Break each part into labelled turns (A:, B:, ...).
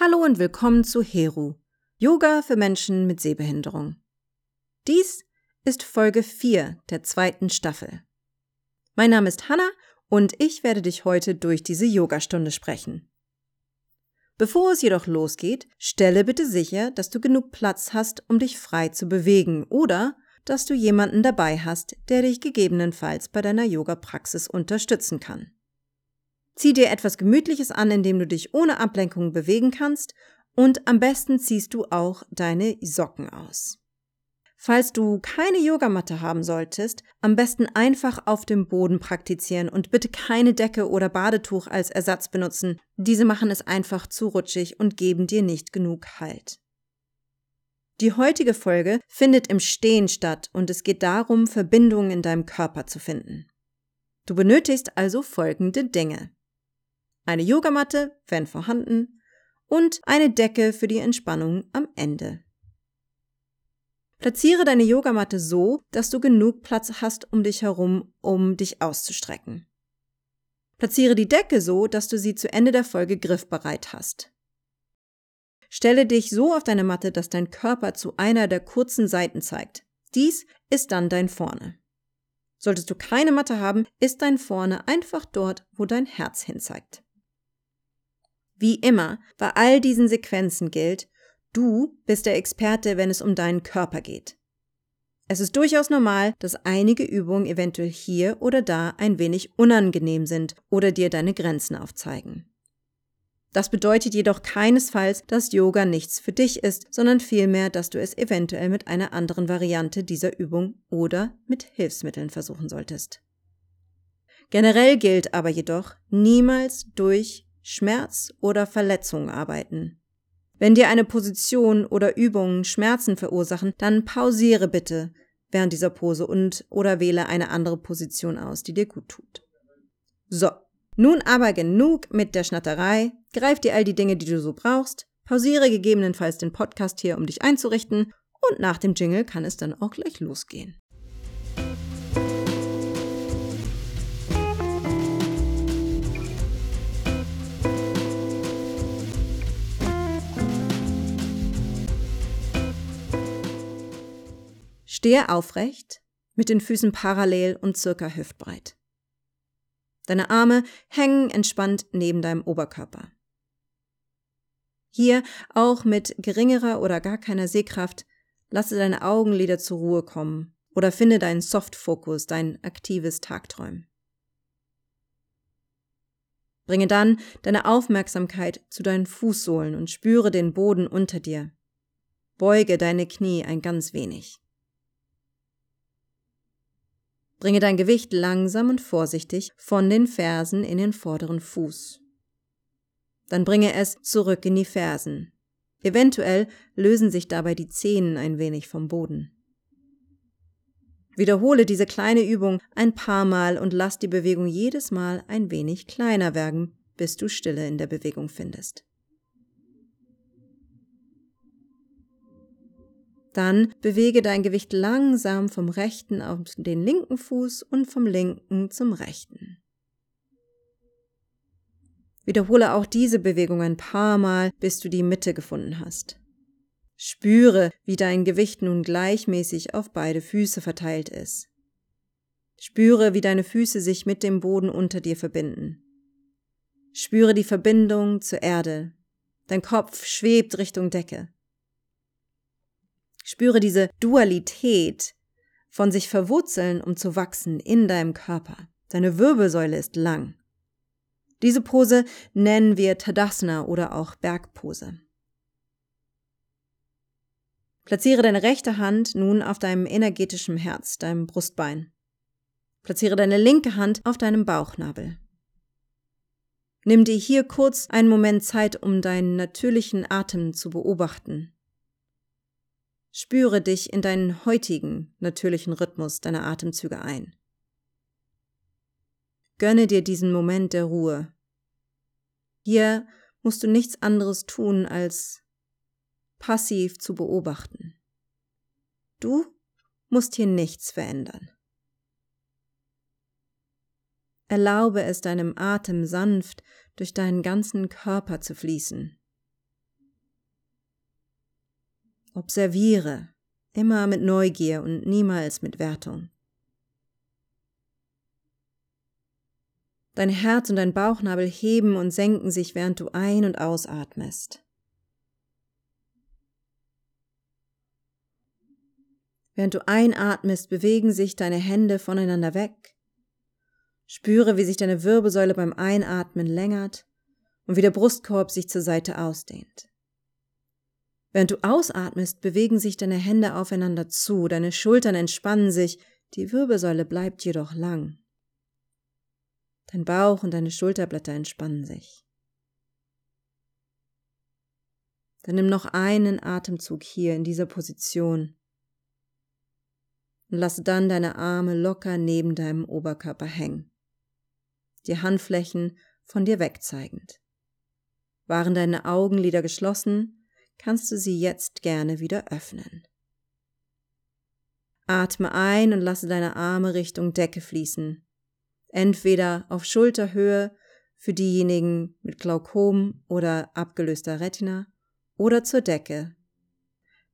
A: Hallo und willkommen zu Heru, Yoga für Menschen mit Sehbehinderung. Dies ist Folge 4 der zweiten Staffel. Mein Name ist Hanna und ich werde dich heute durch diese Yogastunde sprechen. Bevor es jedoch losgeht, stelle bitte sicher, dass du genug Platz hast, um dich frei zu bewegen oder dass du jemanden dabei hast, der dich gegebenenfalls bei deiner Yoga-Praxis unterstützen kann. Zieh dir etwas Gemütliches an, indem du dich ohne Ablenkung bewegen kannst und am besten ziehst du auch deine Socken aus. Falls du keine Yogamatte haben solltest, am besten einfach auf dem Boden praktizieren und bitte keine Decke oder Badetuch als Ersatz benutzen. Diese machen es einfach zu rutschig und geben dir nicht genug Halt. Die heutige Folge findet im Stehen statt und es geht darum, Verbindungen in deinem Körper zu finden. Du benötigst also folgende Dinge eine Yogamatte, wenn vorhanden, und eine Decke für die Entspannung am Ende. Platziere deine Yogamatte so, dass du genug Platz hast um dich herum, um dich auszustrecken. Platziere die Decke so, dass du sie zu Ende der Folge griffbereit hast. Stelle dich so auf deine Matte, dass dein Körper zu einer der kurzen Seiten zeigt. Dies ist dann dein Vorne. Solltest du keine Matte haben, ist dein Vorne einfach dort, wo dein Herz hinzeigt. Wie immer, bei all diesen Sequenzen gilt, du bist der Experte, wenn es um deinen Körper geht. Es ist durchaus normal, dass einige Übungen eventuell hier oder da ein wenig unangenehm sind oder dir deine Grenzen aufzeigen. Das bedeutet jedoch keinesfalls, dass Yoga nichts für dich ist, sondern vielmehr, dass du es eventuell mit einer anderen Variante dieser Übung oder mit Hilfsmitteln versuchen solltest. Generell gilt aber jedoch, niemals durch Schmerz oder Verletzung arbeiten. Wenn dir eine Position oder Übung Schmerzen verursachen, dann pausiere bitte während dieser Pose und oder wähle eine andere Position aus, die dir gut tut. So, nun aber genug mit der Schnatterei, greif dir all die Dinge, die du so brauchst, pausiere gegebenenfalls den Podcast hier, um dich einzurichten, und nach dem Jingle kann es dann auch gleich losgehen. Stehe aufrecht, mit den Füßen parallel und circa hüftbreit. Deine Arme hängen entspannt neben deinem Oberkörper. Hier, auch mit geringerer oder gar keiner Sehkraft, lasse deine Augenlider zur Ruhe kommen oder finde deinen Soft-Fokus, dein aktives Tagträumen. Bringe dann deine Aufmerksamkeit zu deinen Fußsohlen und spüre den Boden unter dir. Beuge deine Knie ein ganz wenig. Bringe dein Gewicht langsam und vorsichtig von den Fersen in den vorderen Fuß. Dann bringe es zurück in die Fersen. Eventuell lösen sich dabei die Zehen ein wenig vom Boden. Wiederhole diese kleine Übung ein paar Mal und lass die Bewegung jedes Mal ein wenig kleiner werden, bis du Stille in der Bewegung findest. Dann bewege dein Gewicht langsam vom rechten auf den linken Fuß und vom linken zum rechten. Wiederhole auch diese Bewegung ein paar Mal, bis du die Mitte gefunden hast. Spüre, wie dein Gewicht nun gleichmäßig auf beide Füße verteilt ist. Spüre, wie deine Füße sich mit dem Boden unter dir verbinden. Spüre die Verbindung zur Erde. Dein Kopf schwebt Richtung Decke. Spüre diese Dualität von sich verwurzeln, um zu wachsen in deinem Körper. Deine Wirbelsäule ist lang. Diese Pose nennen wir Tadasana oder auch Bergpose. Platziere deine rechte Hand nun auf deinem energetischen Herz, deinem Brustbein. Platziere deine linke Hand auf deinem Bauchnabel. Nimm dir hier kurz einen Moment Zeit, um deinen natürlichen Atem zu beobachten. Spüre dich in deinen heutigen, natürlichen Rhythmus deiner Atemzüge ein. Gönne dir diesen Moment der Ruhe. Hier musst du nichts anderes tun, als passiv zu beobachten. Du musst hier nichts verändern. Erlaube es deinem Atem sanft durch deinen ganzen Körper zu fließen. Observiere, immer mit Neugier und niemals mit Wertung. Dein Herz und dein Bauchnabel heben und senken sich, während du ein- und ausatmest. Während du einatmest, bewegen sich deine Hände voneinander weg. Spüre, wie sich deine Wirbelsäule beim Einatmen längert und wie der Brustkorb sich zur Seite ausdehnt. Während du ausatmest, bewegen sich deine Hände aufeinander zu, deine Schultern entspannen sich, die Wirbelsäule bleibt jedoch lang. Dein Bauch und deine Schulterblätter entspannen sich. Dann nimm noch einen Atemzug hier in dieser Position und lasse dann deine Arme locker neben deinem Oberkörper hängen, die Handflächen von dir wegzeigend. Waren deine Augenlider geschlossen, kannst du sie jetzt gerne wieder öffnen. Atme ein und lasse deine Arme Richtung Decke fließen, entweder auf Schulterhöhe für diejenigen mit Glaukom oder abgelöster Retina oder zur Decke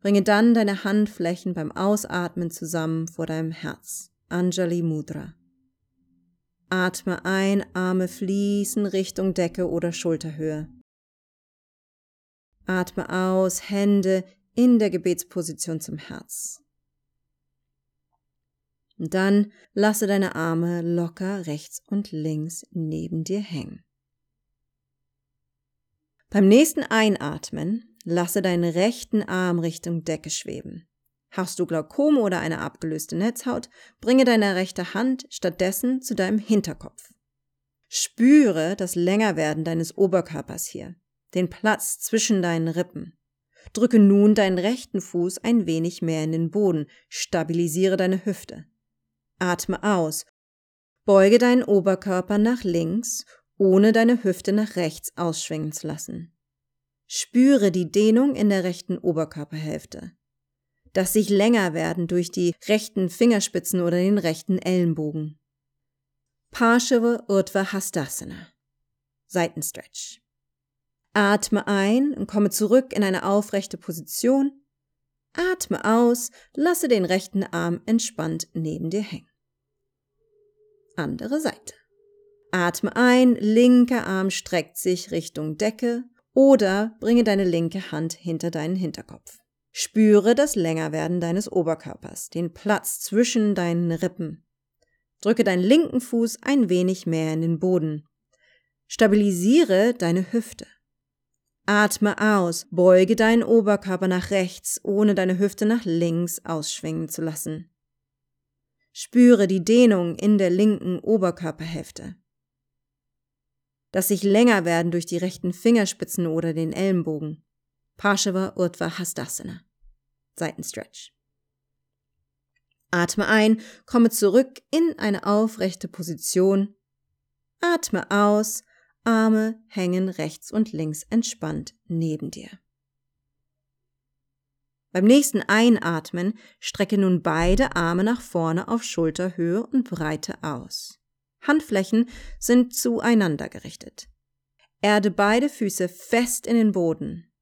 A: Bringe dann deine Handflächen beim Ausatmen zusammen vor deinem Herz. Anjali Mudra. Atme ein, Arme fließen Richtung Decke oder Schulterhöhe. Atme aus, Hände in der Gebetsposition zum Herz. Und dann lasse deine Arme locker rechts und links neben dir hängen. Beim nächsten Einatmen Lasse deinen rechten Arm Richtung Decke schweben. Hast du Glaukom oder eine abgelöste Netzhaut, bringe deine rechte Hand stattdessen zu deinem Hinterkopf. Spüre das Längerwerden deines Oberkörpers hier, den Platz zwischen deinen Rippen. Drücke nun deinen rechten Fuß ein wenig mehr in den Boden, stabilisiere deine Hüfte. Atme aus, beuge deinen Oberkörper nach links, ohne deine Hüfte nach rechts ausschwingen zu lassen. Spüre die Dehnung in der rechten Oberkörperhälfte. Das sich länger werden durch die rechten Fingerspitzen oder den rechten Ellenbogen. Parshava Urdhva Hastasana. Seitenstretch. Atme ein und komme zurück in eine aufrechte Position. Atme aus, lasse den rechten Arm entspannt neben dir hängen. Andere Seite. Atme ein, linker Arm streckt sich Richtung Decke oder bringe deine linke Hand hinter deinen Hinterkopf. Spüre das Längerwerden deines Oberkörpers, den Platz zwischen deinen Rippen. Drücke deinen linken Fuß ein wenig mehr in den Boden. Stabilisiere deine Hüfte. Atme aus, beuge deinen Oberkörper nach rechts, ohne deine Hüfte nach links ausschwingen zu lassen. Spüre die Dehnung in der linken Oberkörperhälfte dass sich länger werden durch die rechten Fingerspitzen oder den Ellenbogen. Parshava Urdhva Hastasana. Seitenstretch. Atme ein, komme zurück in eine aufrechte Position. Atme aus, Arme hängen rechts und links entspannt neben dir. Beim nächsten Einatmen strecke nun beide Arme nach vorne auf Schulterhöhe und Breite aus. Handflächen sind zueinander gerichtet. Erde beide Füße fest in den Boden.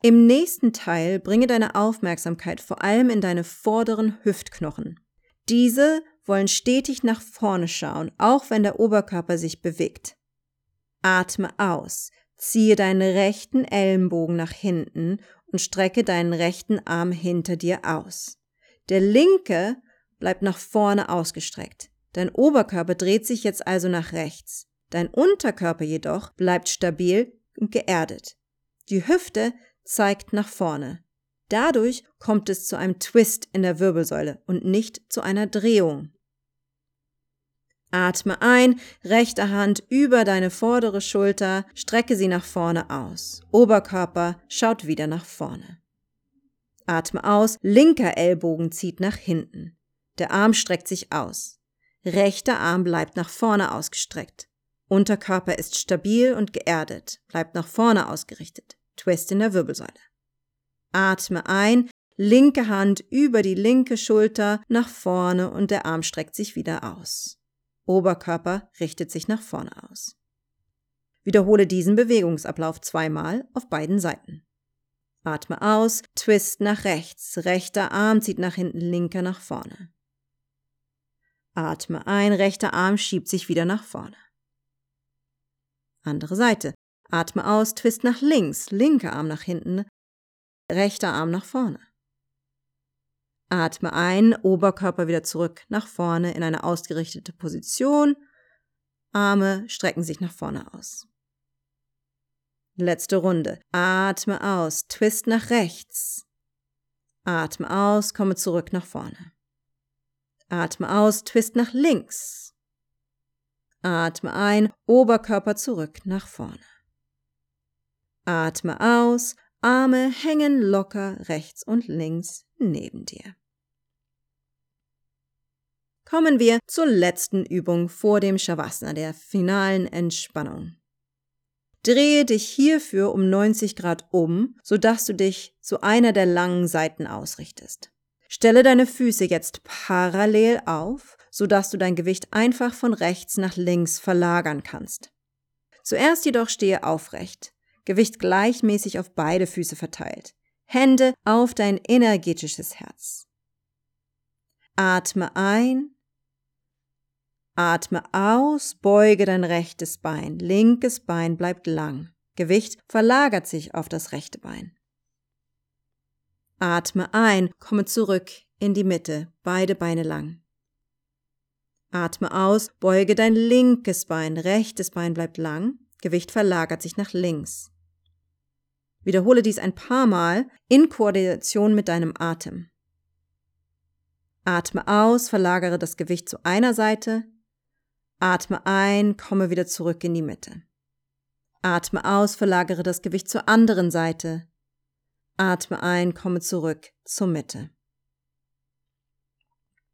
A: Im nächsten Teil bringe deine Aufmerksamkeit vor allem in deine vorderen Hüftknochen. Diese wollen stetig nach vorne schauen, auch wenn der Oberkörper sich bewegt. Atme aus, ziehe deinen rechten Ellenbogen nach hinten und strecke deinen rechten Arm hinter dir aus. Der linke bleibt nach vorne ausgestreckt. Dein Oberkörper dreht sich jetzt also nach rechts. Dein Unterkörper jedoch bleibt stabil und geerdet. Die Hüfte zeigt nach vorne. Dadurch kommt es zu einem Twist in der Wirbelsäule und nicht zu einer Drehung. Atme ein, rechte Hand über deine vordere Schulter, strecke sie nach vorne aus. Oberkörper schaut wieder nach vorne. Atme aus, linker Ellbogen zieht nach hinten. Der Arm streckt sich aus. Rechter Arm bleibt nach vorne ausgestreckt. Unterkörper ist stabil und geerdet, bleibt nach vorne ausgerichtet. Twist in der Wirbelsäule. Atme ein, linke Hand über die linke Schulter nach vorne und der Arm streckt sich wieder aus. Oberkörper richtet sich nach vorne aus. Wiederhole diesen Bewegungsablauf zweimal auf beiden Seiten. Atme aus, Twist nach rechts, rechter Arm zieht nach hinten, linker nach vorne. Atme ein, rechter Arm schiebt sich wieder nach vorne. Andere Seite. Atme aus, Twist nach links, linker Arm nach hinten, rechter Arm nach vorne. Atme ein, Oberkörper wieder zurück nach vorne in eine ausgerichtete Position. Arme strecken sich nach vorne aus. Letzte Runde. Atme aus, Twist nach rechts. Atme aus, komme zurück nach vorne. Atme aus, Twist nach links. Atme ein, Oberkörper zurück nach vorne. Atme aus, Arme hängen locker rechts und links neben dir. Kommen wir zur letzten Übung vor dem Shavasana, der finalen Entspannung. Drehe dich hierfür um 90 Grad um, sodass du dich zu einer der langen Seiten ausrichtest. Stelle deine Füße jetzt parallel auf, sodass du dein Gewicht einfach von rechts nach links verlagern kannst. Zuerst jedoch stehe aufrecht, Gewicht gleichmäßig auf beide Füße verteilt, Hände auf dein energetisches Herz. Atme ein, atme aus, beuge dein rechtes Bein, linkes Bein bleibt lang, Gewicht verlagert sich auf das rechte Bein. Atme ein, komme zurück in die Mitte, beide Beine lang. Atme aus, beuge dein linkes Bein, rechtes Bein bleibt lang, Gewicht verlagert sich nach links. Wiederhole dies ein paar Mal in Koordination mit deinem Atem. Atme aus, verlagere das Gewicht zu einer Seite. Atme ein, komme wieder zurück in die Mitte. Atme aus, verlagere das Gewicht zur anderen Seite. Atme ein, komme zurück zur Mitte.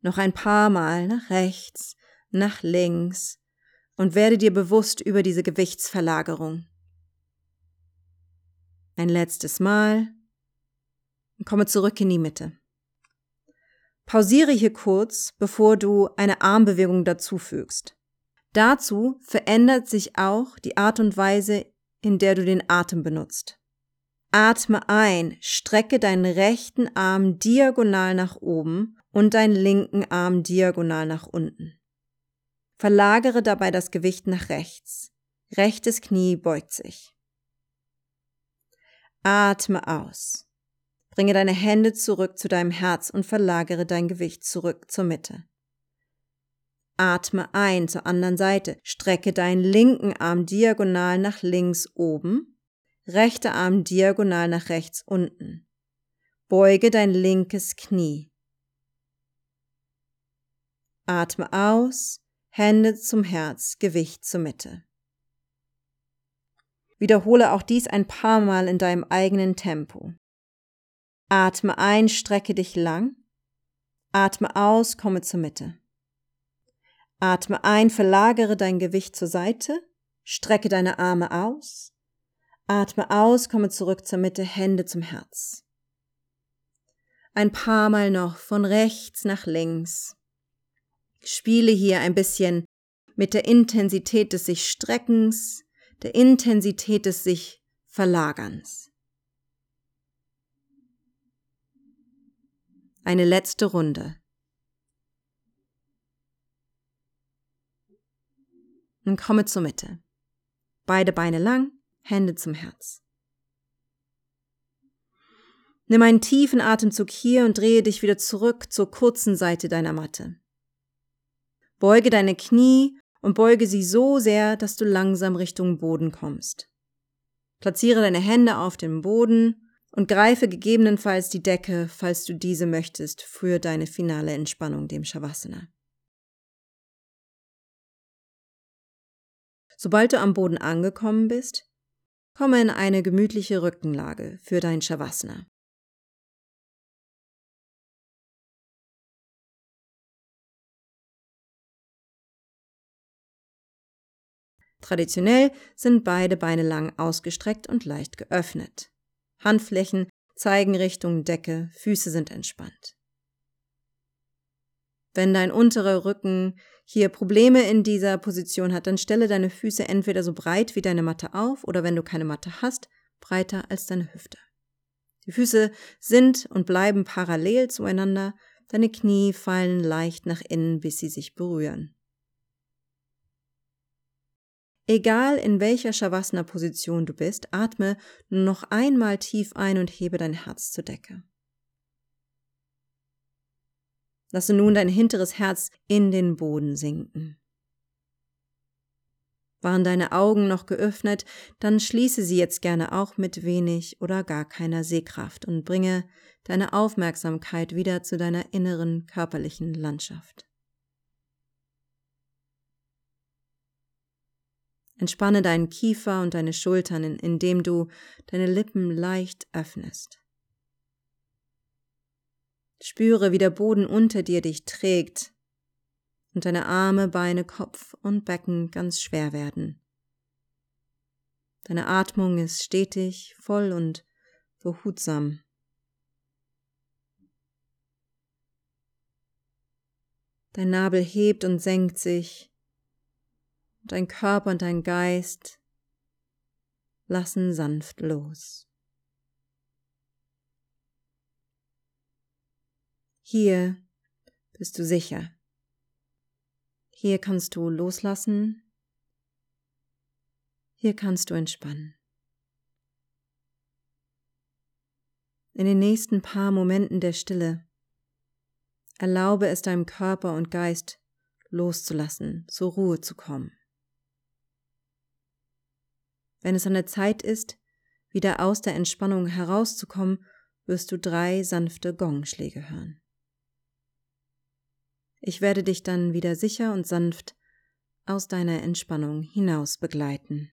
A: Noch ein paar Mal nach rechts, nach links und werde dir bewusst über diese Gewichtsverlagerung. Ein letztes Mal und komme zurück in die Mitte. Pausiere hier kurz, bevor du eine Armbewegung dazufügst. Dazu verändert sich auch die Art und Weise, in der du den Atem benutzt. Atme ein, strecke deinen rechten Arm diagonal nach oben und deinen linken Arm diagonal nach unten. Verlagere dabei das Gewicht nach rechts. Rechtes Knie beugt sich. Atme aus. Bringe deine Hände zurück zu deinem Herz und verlagere dein Gewicht zurück zur Mitte. Atme ein zur anderen Seite. Strecke deinen linken Arm diagonal nach links oben rechter Arm diagonal nach rechts unten. Beuge dein linkes Knie. Atme aus, Hände zum Herz, Gewicht zur Mitte. Wiederhole auch dies ein paar Mal in deinem eigenen Tempo. Atme ein, strecke dich lang. Atme aus, komme zur Mitte. Atme ein, verlagere dein Gewicht zur Seite, strecke deine Arme aus. Atme aus, komme zurück zur Mitte, Hände zum Herz. Ein paar Mal noch von rechts nach links. Spiele hier ein bisschen mit der Intensität des sich Streckens, der Intensität des sich Verlagerns. Eine letzte Runde. Und komme zur Mitte. Beide Beine lang, Hände zum Herz. Nimm einen tiefen Atemzug hier und drehe dich wieder zurück zur kurzen Seite deiner Matte. Beuge deine Knie und beuge sie so sehr, dass du langsam Richtung Boden kommst. Platziere deine Hände auf dem Boden und greife gegebenenfalls die Decke, falls du diese möchtest, für deine finale Entspannung, dem Shavasana. Sobald du am Boden angekommen bist, Komme in eine gemütliche Rückenlage für dein Shavasana. Traditionell sind beide Beine lang ausgestreckt und leicht geöffnet. Handflächen zeigen Richtung Decke, Füße sind entspannt. Wenn dein unterer Rücken hier Probleme in dieser Position hat, dann stelle deine Füße entweder so breit wie deine Matte auf oder wenn du keine Matte hast, breiter als deine Hüfte. Die Füße sind und bleiben parallel zueinander, deine Knie fallen leicht nach innen, bis sie sich berühren. Egal in welcher Shavasana-Position du bist, atme nur noch einmal tief ein und hebe dein Herz zur Decke. Lasse nun dein hinteres Herz in den Boden sinken. Waren deine Augen noch geöffnet, dann schließe sie jetzt gerne auch mit wenig oder gar keiner Sehkraft und bringe deine Aufmerksamkeit wieder zu deiner inneren körperlichen Landschaft. Entspanne deinen Kiefer und deine Schultern, indem du deine Lippen leicht öffnest. Spüre, wie der Boden unter dir dich trägt und deine Arme, Beine, Kopf und Becken ganz schwer werden. Deine Atmung ist stetig, voll und behutsam. Dein Nabel hebt und senkt sich dein Körper und dein Geist lassen sanft los. Hier bist du sicher. Hier kannst du loslassen. Hier kannst du entspannen. In den nächsten paar Momenten der Stille erlaube es deinem Körper und Geist loszulassen, zur Ruhe zu kommen. Wenn es an der Zeit ist, wieder aus der Entspannung herauszukommen, wirst du drei sanfte Gongschläge hören. Ich werde dich dann wieder sicher und sanft aus deiner Entspannung hinaus begleiten.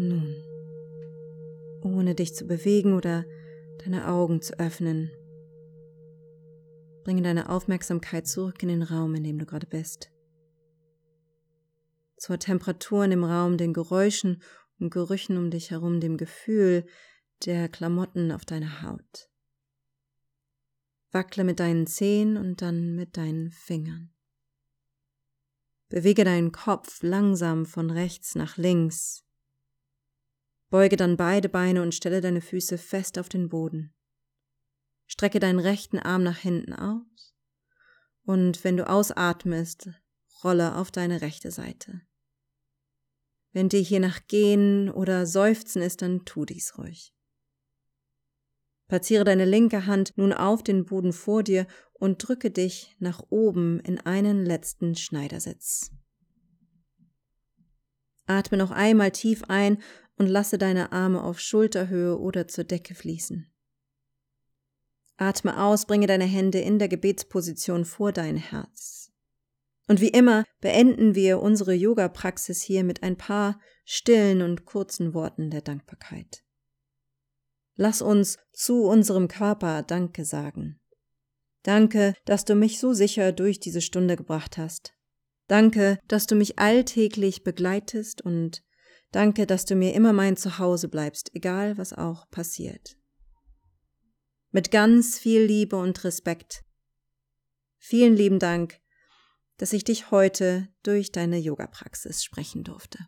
A: Nun, ohne dich zu bewegen oder deine Augen zu öffnen, bringe deine Aufmerksamkeit zurück in den Raum, in dem du gerade bist. Zur Temperatur in dem Raum, den Geräuschen und Gerüchen um dich herum, dem Gefühl der Klamotten auf deiner Haut. Wackle mit deinen Zehen und dann mit deinen Fingern. Bewege deinen Kopf langsam von rechts nach links, Beuge dann beide Beine und stelle deine Füße fest auf den Boden. Strecke deinen rechten Arm nach hinten aus und wenn du ausatmest, rolle auf deine rechte Seite. Wenn dir hier nach Gehen oder Seufzen ist, dann tu dies ruhig. Platziere deine linke Hand nun auf den Boden vor dir und drücke dich nach oben in einen letzten Schneidersitz. Atme noch einmal tief ein und lasse deine Arme auf Schulterhöhe oder zur Decke fließen. Atme aus, bringe deine Hände in der Gebetsposition vor dein Herz. Und wie immer beenden wir unsere Yoga-Praxis hier mit ein paar stillen und kurzen Worten der Dankbarkeit. Lass uns zu unserem Körper Danke sagen. Danke, dass du mich so sicher durch diese Stunde gebracht hast. Danke, dass du mich alltäglich begleitest und Danke, dass du mir immer mein Zuhause bleibst, egal was auch passiert. Mit ganz viel Liebe und Respekt. Vielen lieben Dank, dass ich dich heute durch deine Yoga-Praxis sprechen durfte.